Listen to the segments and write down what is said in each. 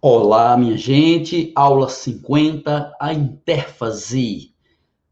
Olá, minha gente, aula 50, a interfase.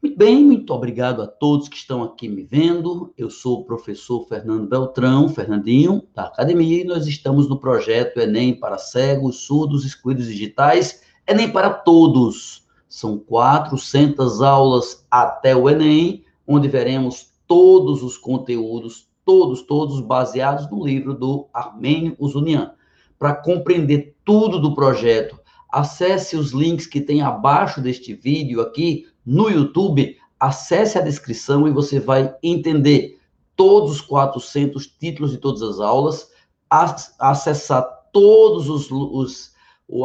Muito bem, muito obrigado a todos que estão aqui me vendo. Eu sou o professor Fernando Beltrão, Fernandinho, da academia, e nós estamos no projeto Enem para cegos, surdos, excluídos digitais, Enem para todos. São 400 aulas até o Enem, onde veremos todos os conteúdos, todos, todos baseados no livro do Armênio Usunian para compreender tudo do projeto, acesse os links que tem abaixo deste vídeo aqui no YouTube, acesse a descrição e você vai entender todos os 400 títulos de todas as aulas, acessar todos os, os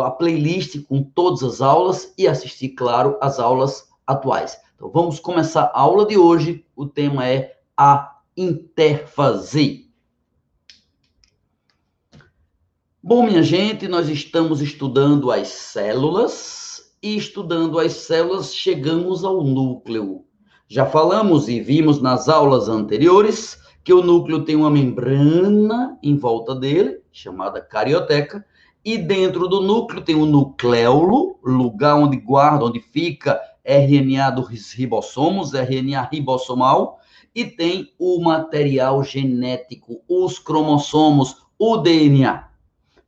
a playlist com todas as aulas e assistir, claro, as aulas atuais. Então vamos começar a aula de hoje. O tema é a interfase. Bom, minha gente, nós estamos estudando as células e estudando as células chegamos ao núcleo. Já falamos e vimos nas aulas anteriores que o núcleo tem uma membrana em volta dele, chamada carioteca, e dentro do núcleo tem o nucleolo, lugar onde guarda, onde fica RNA dos ribossomos, RNA ribossomal, e tem o material genético, os cromossomos, o DNA.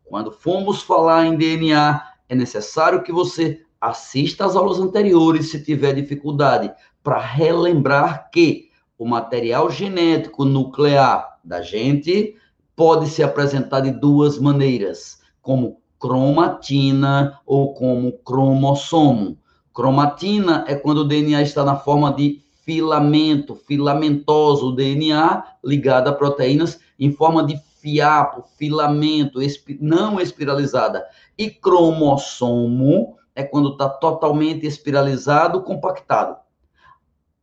Quando formos falar em DNA, é necessário que você assista às aulas anteriores se tiver dificuldade, para relembrar que o material genético nuclear da gente pode se apresentar de duas maneiras, como cromatina ou como cromossomo. Cromatina é quando o DNA está na forma de filamento, filamentoso, o DNA ligado a proteínas em forma de fiapo, filamento, não espiralizada. E cromossomo é quando está totalmente espiralizado, compactado.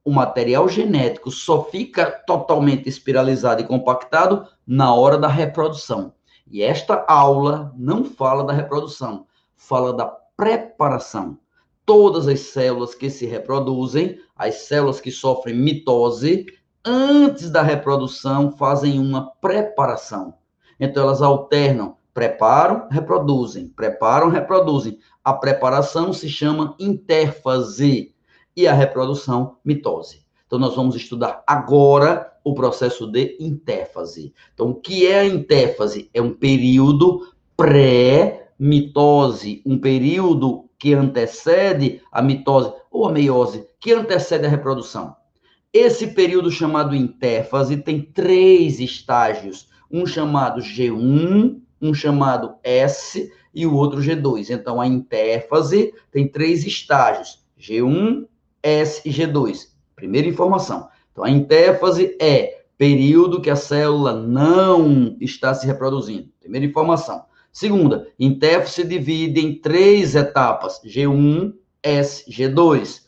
O material genético só fica totalmente espiralizado e compactado na hora da reprodução. E esta aula não fala da reprodução, fala da preparação. Todas as células que se reproduzem, as células que sofrem mitose, antes da reprodução, fazem uma preparação. Então, elas alternam, preparam, reproduzem, preparam, reproduzem. A preparação se chama interfase e a reprodução, mitose. Então, nós vamos estudar agora o processo de interfase. Então, o que é a interfase? É um período pré-mitose, um período que antecede a mitose ou a meiose, que antecede a reprodução. Esse período chamado interfase tem três estágios, um chamado G1, um chamado S e o outro G2. Então a interfase tem três estágios: G1, S e G2. Primeira informação. Então a interfase é período que a célula não está se reproduzindo. Primeira informação. Segunda, interfase se divide em três etapas: G1, S, G2.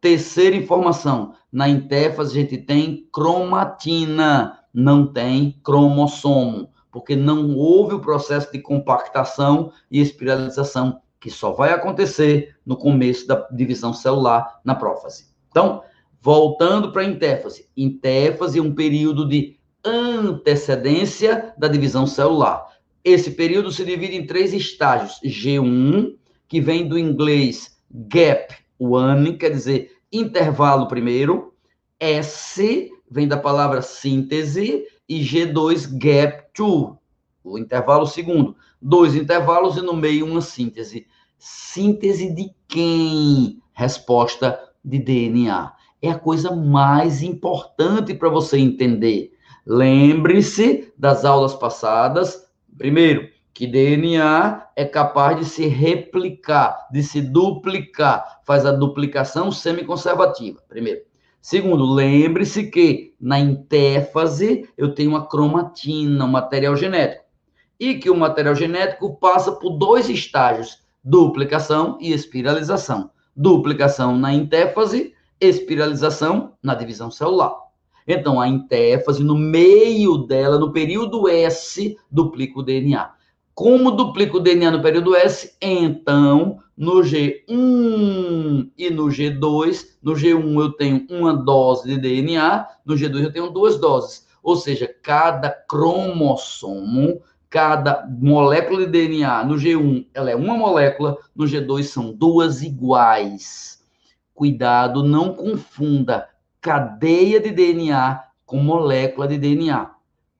Terceira informação, na interfase a gente tem cromatina, não tem cromossomo, porque não houve o processo de compactação e espiralização, que só vai acontecer no começo da divisão celular na prófase. Então, voltando para a interfase. Interfase é um período de antecedência da divisão celular. Esse período se divide em três estágios. G1, que vem do inglês gap one, quer dizer intervalo primeiro, S vem da palavra síntese e G2 gap two, o intervalo segundo. Dois intervalos e no meio uma síntese. Síntese de quem? Resposta de DNA. É a coisa mais importante para você entender. Lembre-se das aulas passadas. Primeiro, que DNA é capaz de se replicar, de se duplicar, faz a duplicação semiconservativa, primeiro. Segundo, lembre-se que na interfase eu tenho uma cromatina, um material genético, e que o material genético passa por dois estágios, duplicação e espiralização. Duplicação na interfase, espiralização na divisão celular. Então, a interfase, no meio dela, no período S, duplica o DNA. Como duplico o DNA no período S, então no G1 e no G2, no G1 eu tenho uma dose de DNA, no G2 eu tenho duas doses. Ou seja, cada cromossomo, cada molécula de DNA, no G1, ela é uma molécula, no G2 são duas iguais. Cuidado, não confunda cadeia de DNA com molécula de DNA.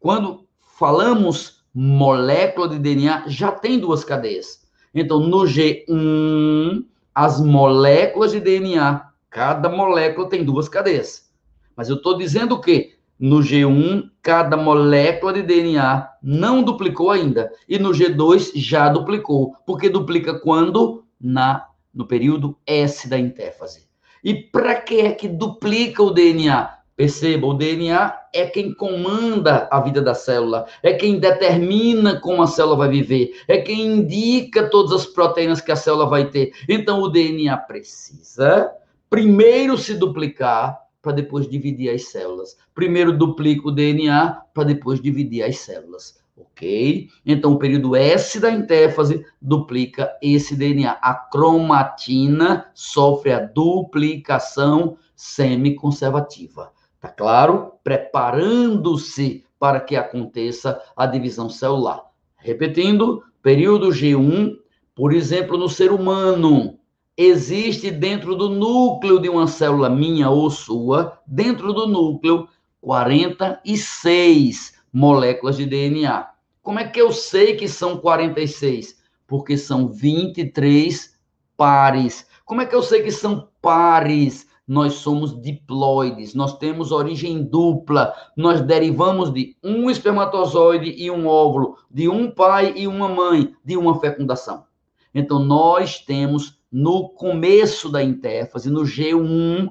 Quando falamos molécula de DNA, já tem duas cadeias. Então, no G1, as moléculas de DNA, cada molécula tem duas cadeias. Mas eu estou dizendo que no G1, cada molécula de DNA não duplicou ainda. E no G2 já duplicou. Porque duplica quando? Na, no período S da intéfase. E para que é que duplica o DNA? Perceba, o DNA é quem comanda a vida da célula, é quem determina como a célula vai viver, é quem indica todas as proteínas que a célula vai ter. Então, o DNA precisa primeiro se duplicar para depois dividir as células. Primeiro duplica o DNA para depois dividir as células. Ok? Então, o período S da intéfase duplica esse DNA. A cromatina sofre a duplicação semiconservativa. Tá claro? Preparando-se para que aconteça a divisão celular. Repetindo, período G1, por exemplo, no ser humano, existe dentro do núcleo de uma célula minha ou sua, dentro do núcleo, 46 moléculas de DNA. Como é que eu sei que são 46? Porque são 23 pares. Como é que eu sei que são pares? Nós somos diploides, nós temos origem dupla, nós derivamos de um espermatozoide e um óvulo, de um pai e uma mãe, de uma fecundação. Então, nós temos no começo da intéfase, no G1,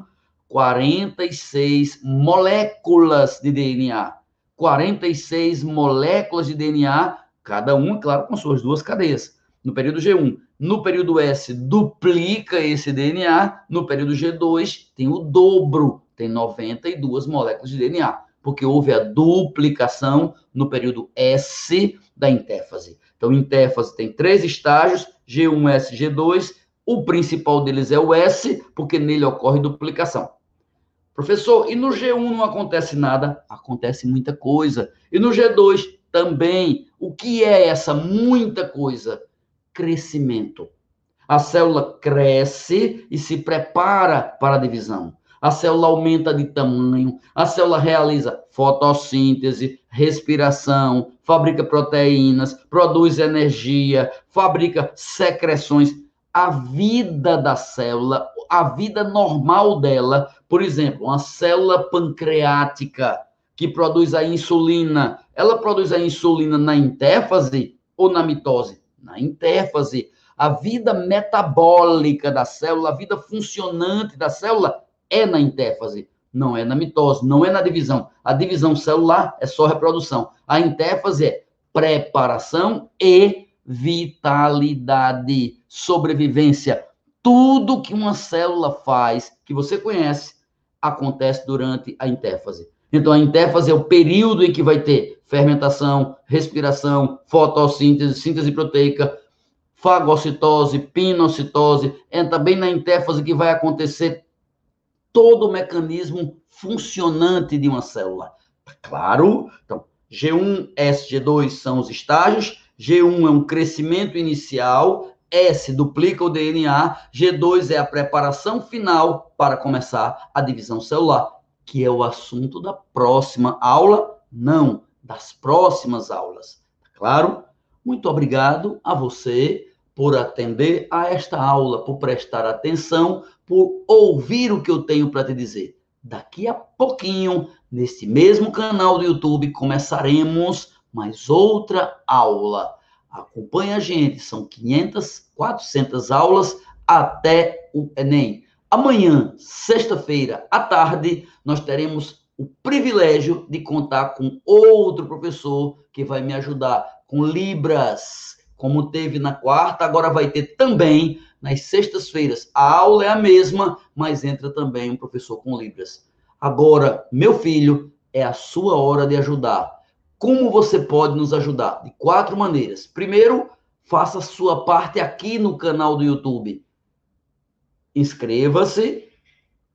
46 moléculas de DNA. 46 moléculas de DNA, cada uma, claro, com suas duas cadeias. No período G1. No período S, duplica esse DNA. No período G2, tem o dobro, tem 92 moléculas de DNA, porque houve a duplicação no período S da intéfase. Então, intéfase tem três estágios: G1, S, G2. O principal deles é o S, porque nele ocorre duplicação. Professor, e no G1 não acontece nada? Acontece muita coisa. E no G2 também. O que é essa muita coisa? Crescimento. A célula cresce e se prepara para a divisão. A célula aumenta de tamanho, a célula realiza fotossíntese, respiração, fabrica proteínas, produz energia, fabrica secreções a vida da célula, a vida normal dela, por exemplo, uma célula pancreática que produz a insulina, ela produz a insulina na intéfase ou na mitose? Na intéfase. A vida metabólica da célula, a vida funcionante da célula é na intéfase, não é na mitose, não é na divisão. A divisão celular é só reprodução. A intéfase é preparação e vitalidade, sobrevivência. Tudo que uma célula faz, que você conhece, acontece durante a intéfase. Então, a intéfase é o período em que vai ter fermentação, respiração, fotossíntese, síntese proteica, fagocitose, pinocitose. É também na intéfase que vai acontecer todo o mecanismo funcionante de uma célula. Claro? Então, G1, S, G2 são os estágios, G1 é um crescimento inicial, S duplica o DNA, G2 é a preparação final para começar a divisão celular, que é o assunto da próxima aula, não, das próximas aulas. Tá claro? Muito obrigado a você por atender a esta aula, por prestar atenção, por ouvir o que eu tenho para te dizer. Daqui a pouquinho, nesse mesmo canal do YouTube, começaremos mais outra aula. Acompanhe a gente, são 500, 400 aulas até o Enem. Amanhã, sexta-feira, à tarde, nós teremos o privilégio de contar com outro professor que vai me ajudar com Libras, como teve na quarta, agora vai ter também nas sextas-feiras. A aula é a mesma, mas entra também um professor com Libras. Agora, meu filho, é a sua hora de ajudar. Como você pode nos ajudar? De quatro maneiras. Primeiro, faça a sua parte aqui no canal do YouTube. Inscreva-se,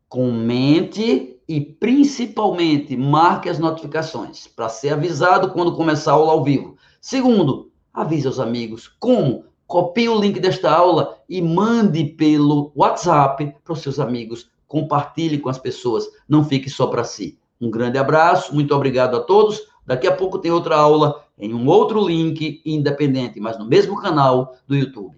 comente e principalmente marque as notificações para ser avisado quando começar a aula ao vivo. Segundo, avise aos amigos. Como? Copie o link desta aula e mande pelo WhatsApp para os seus amigos. Compartilhe com as pessoas. Não fique só para si. Um grande abraço, muito obrigado a todos. Daqui a pouco tem outra aula em um outro link independente, mas no mesmo canal do YouTube.